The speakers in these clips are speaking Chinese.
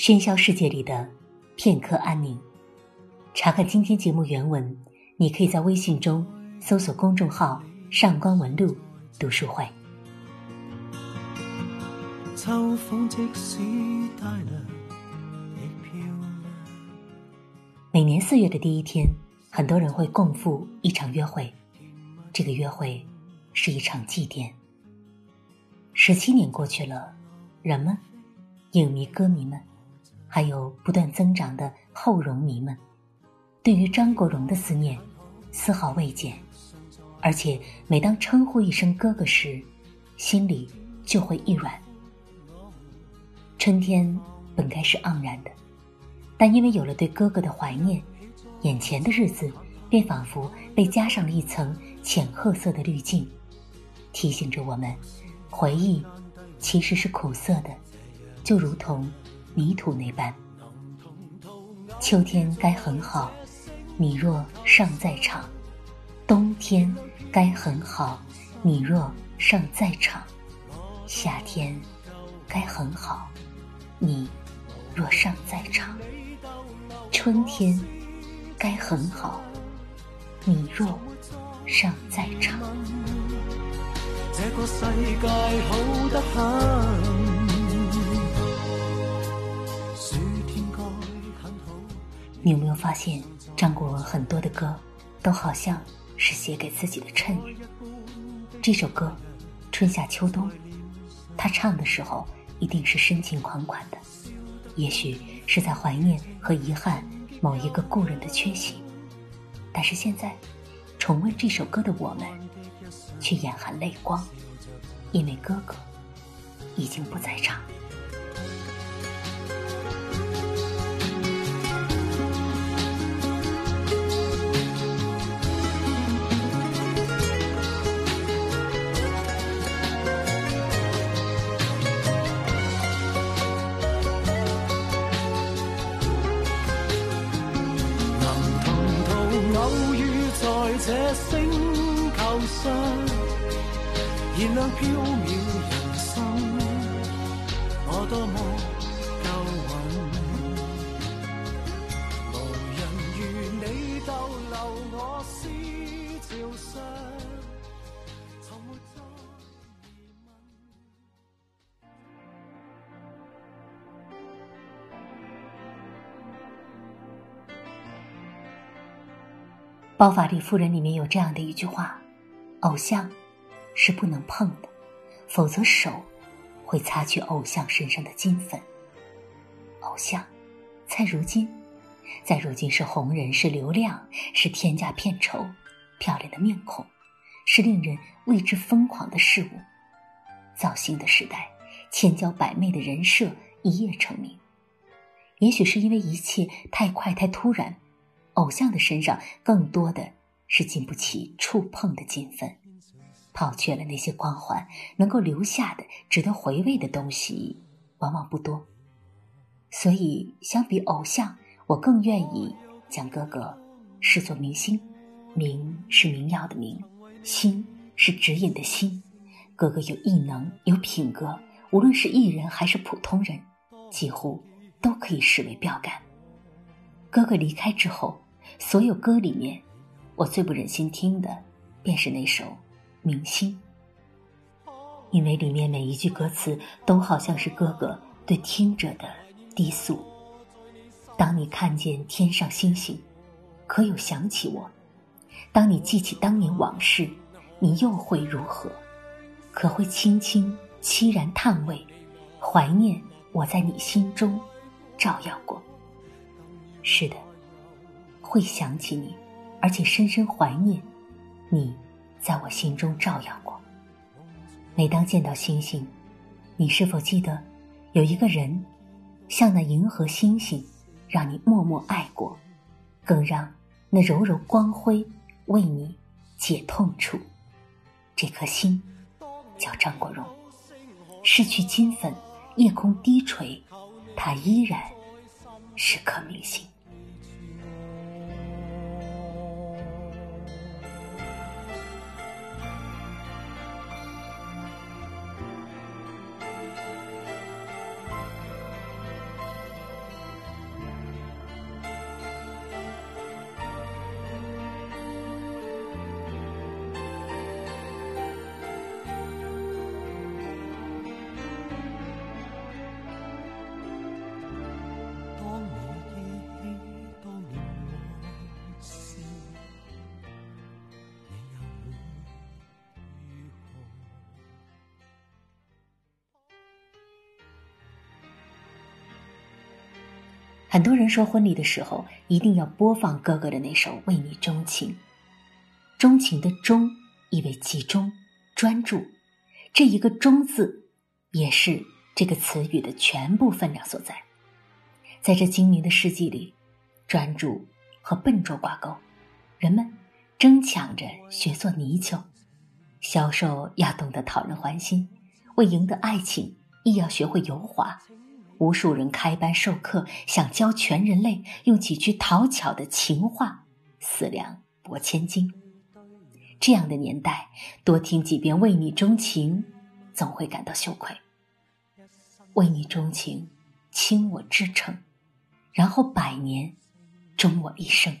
喧嚣世界里的片刻安宁。查看今天节目原文，你可以在微信中搜索公众号“上官文露读书会”。秋风即使带凉，亦漂亮。每年四月的第一天，很多人会共赴一场约会，这个约会是一场祭奠。十七年过去了，人们、影迷、歌迷们。还有不断增长的后荣迷们，对于张国荣的思念丝毫未减，而且每当称呼一声哥哥时，心里就会一软。春天本该是盎然的，但因为有了对哥哥的怀念，眼前的日子便仿佛被加上了一层浅褐色的滤镜，提醒着我们，回忆其实是苦涩的，就如同。泥土那般，秋天该很好，你若尚在场；冬天该很好，你若尚在场；夏天该很好，你若尚在场；春天该很好，你若尚在场。这个世界好得很。你有没有发现，张国荣很多的歌，都好像是写给自己的衬语。这首歌《春夏秋冬》，他唱的时候一定是深情款款的，也许是在怀念和遗憾某一个故人的缺席。但是现在，重温这首歌的我们，却眼含泪光，因为哥哥已经不在场。这星球上，燃亮飘渺人生，我多么包法利夫人里面有这样的一句话：“偶像是不能碰的，否则手会擦去偶像身上的金粉。偶像，在如今，在如今是红人，是流量，是天价片酬，漂亮的面孔，是令人为之疯狂的事物。造星的时代，千娇百媚的人设一夜成名。也许是因为一切太快太突然。”偶像的身上更多的是经不起触碰的金粉，抛却了那些光环，能够留下的值得回味的东西往往不多。所以，相比偶像，我更愿意将哥哥视作明星。名是明耀的明，星是指引的星。哥哥有异能，有品格，无论是艺人还是普通人，几乎都可以视为标杆。哥哥离开之后，所有歌里面，我最不忍心听的，便是那首《明星》，因为里面每一句歌词都好像是哥哥对听者的低诉。当你看见天上星星，可有想起我？当你记起当年往事，你又会如何？可会轻轻凄然叹慰，怀念我在你心中照耀过？是的，会想起你，而且深深怀念你，在我心中照耀过。每当见到星星，你是否记得有一个人，像那银河星星，让你默默爱过，更让那柔柔光辉为你解痛处？这颗心叫张国荣，失去金粉，夜空低垂，他依然是颗明星。很多人说婚礼的时候一定要播放哥哥的那首《为你钟情》，钟情的钟意为集中、专注，这一个“钟”字也是这个词语的全部分量所在。在这精明的世纪里，专注和笨拙挂钩，人们争抢着学做泥鳅，销售要懂得讨人欢心，为赢得爱情亦要学会油滑。无数人开班授课，想教全人类用几句讨巧的情话，四两拨千斤。这样的年代，多听几遍《为你钟情》，总会感到羞愧。为你钟情，倾我至诚。然后百年，终我一生。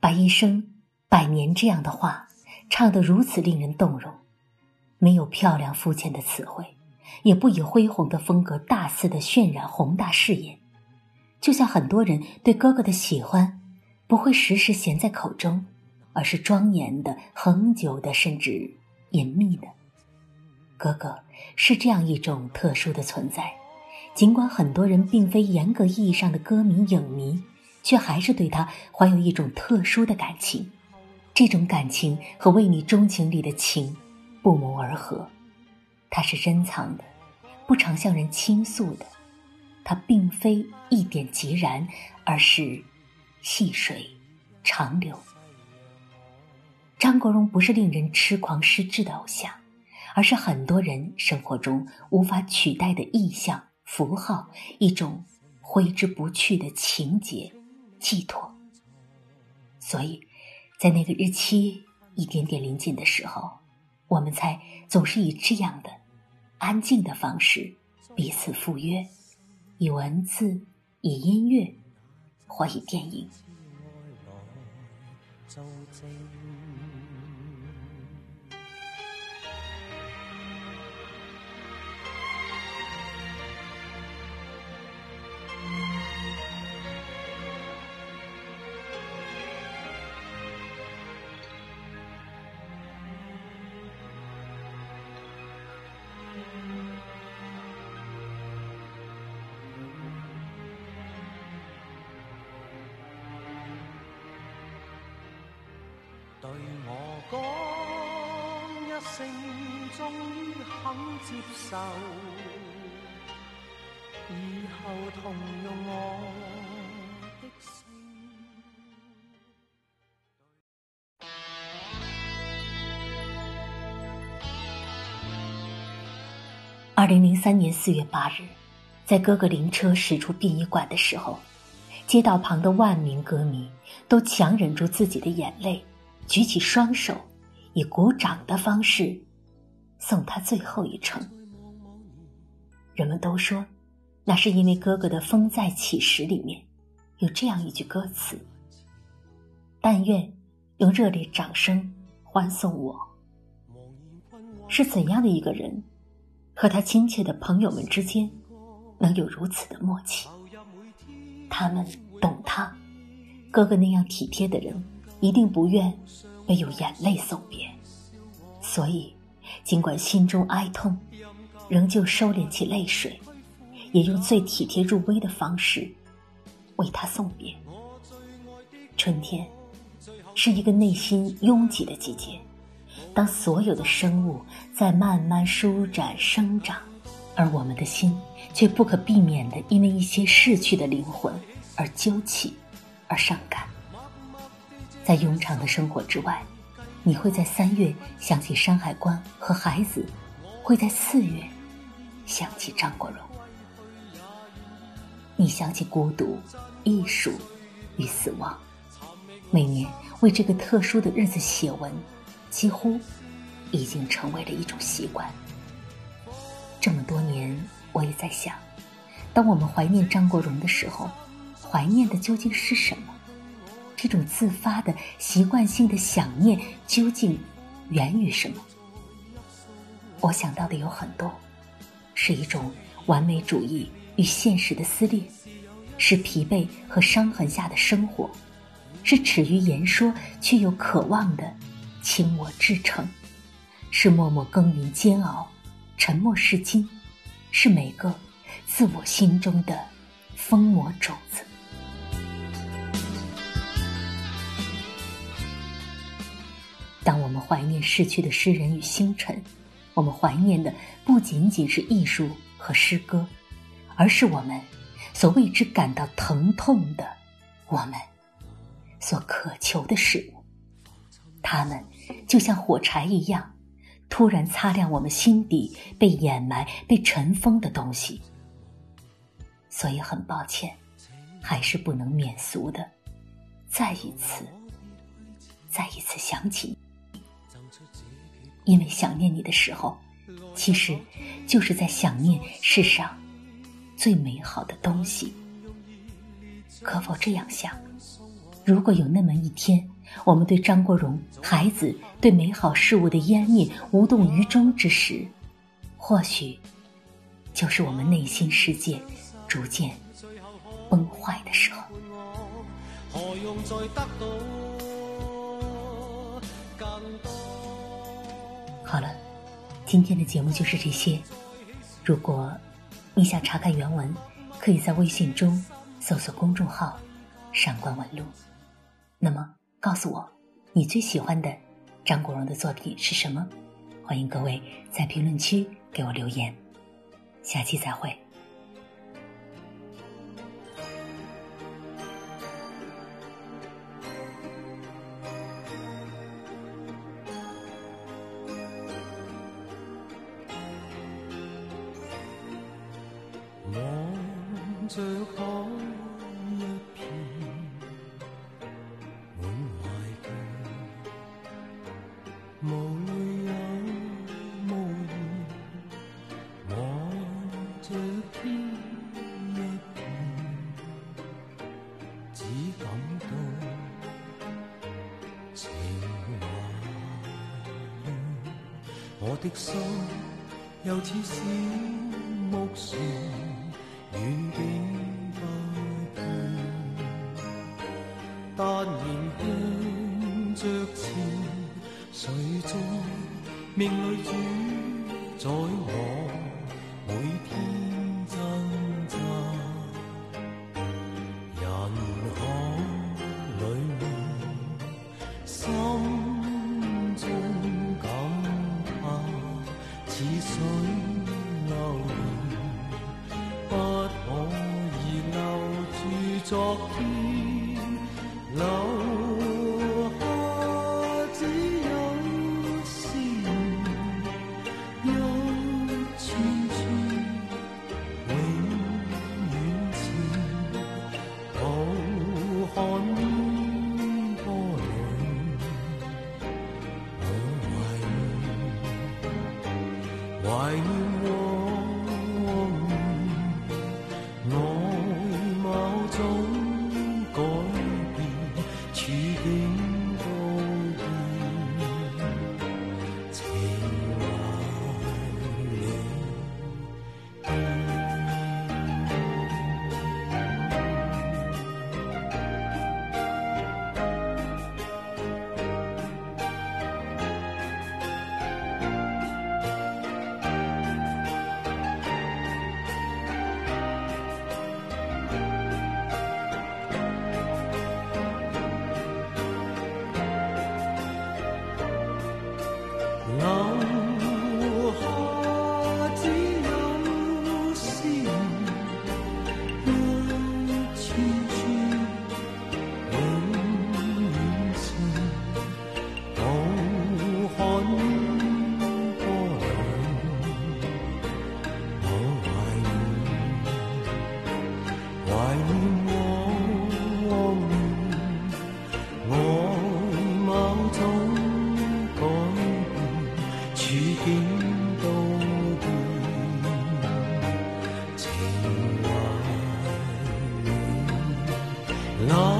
把一生、百年这样的话唱得如此令人动容，没有漂亮肤浅的词汇，也不以恢宏的风格大肆的渲染宏大誓言，就像很多人对哥哥的喜欢，不会时时衔在口中，而是庄严的、恒久的，甚至隐秘的。哥哥是这样一种特殊的存在，尽管很多人并非严格意义上的歌迷影迷，却还是对他怀有一种特殊的感情。这种感情和《为你钟情》里的情不谋而合，它是珍藏的，不常向人倾诉的。它并非一点即燃，而是细水长流。张国荣不是令人痴狂失智的偶像。而是很多人生活中无法取代的意象、符号，一种挥之不去的情节寄托。所以，在那个日期一点点临近的时候，我们才总是以这样的安静的方式彼此赴约，以文字、以音乐，或以电影。对我讲一声，终于肯接受，以后同用我的姓。二零零三年四月八日，在哥哥灵车驶出殡仪馆的时候，街道旁的万名歌迷都强忍住自己的眼泪。举起双手，以鼓掌的方式送他最后一程。人们都说，那是因为哥哥的《风再起时》里面有这样一句歌词：“但愿用热烈掌声欢送我。”是怎样的一个人，和他亲切的朋友们之间能有如此的默契？他们懂他，哥哥那样体贴的人。一定不愿被有眼泪送别，所以尽管心中哀痛，仍旧收敛起泪水，也用最体贴入微的方式为他送别。春天是一个内心拥挤的季节，当所有的生物在慢慢舒展生长，而我们的心却不可避免的因为一些逝去的灵魂而揪起，而伤感。在庸常的生活之外，你会在三月想起山海关和孩子，会在四月想起张国荣。你想起孤独、艺术与死亡，每年为这个特殊的日子写文，几乎已经成为了一种习惯。这么多年，我也在想，当我们怀念张国荣的时候，怀念的究竟是什么？这种自发的习惯性的想念究竟源于什么？我想到的有很多，是一种完美主义与现实的撕裂，是疲惫和伤痕下的生活，是耻于言说却又渴望的倾我至诚，是默默耕耘煎熬，沉默是金，是每个自我心中的疯魔种子。当我们怀念逝去的诗人与星辰，我们怀念的不仅仅是艺术和诗歌，而是我们所为之感到疼痛的，我们所渴求的事物。他们就像火柴一样，突然擦亮我们心底被掩埋、被尘封的东西。所以很抱歉，还是不能免俗的，再一次、再一次想起。因为想念你的时候，其实就是在想念世上最美好的东西。可否这样想？如果有那么一天，我们对张国荣孩子对美好事物的湮灭无动于衷之时，或许就是我们内心世界逐渐崩坏的时候。好了，今天的节目就是这些。如果你想查看原文，可以在微信中搜索公众号“上官文露”。那么，告诉我你最喜欢的张国荣的作品是什么？欢迎各位在评论区给我留言。下期再会。的心又似小木船。远景不变，但仍向着前，谁在命里主宰我昨天怀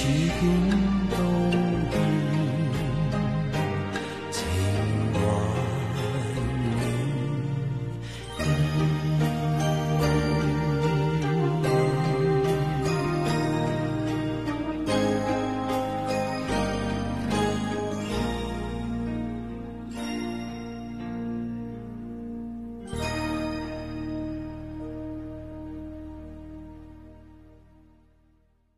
几点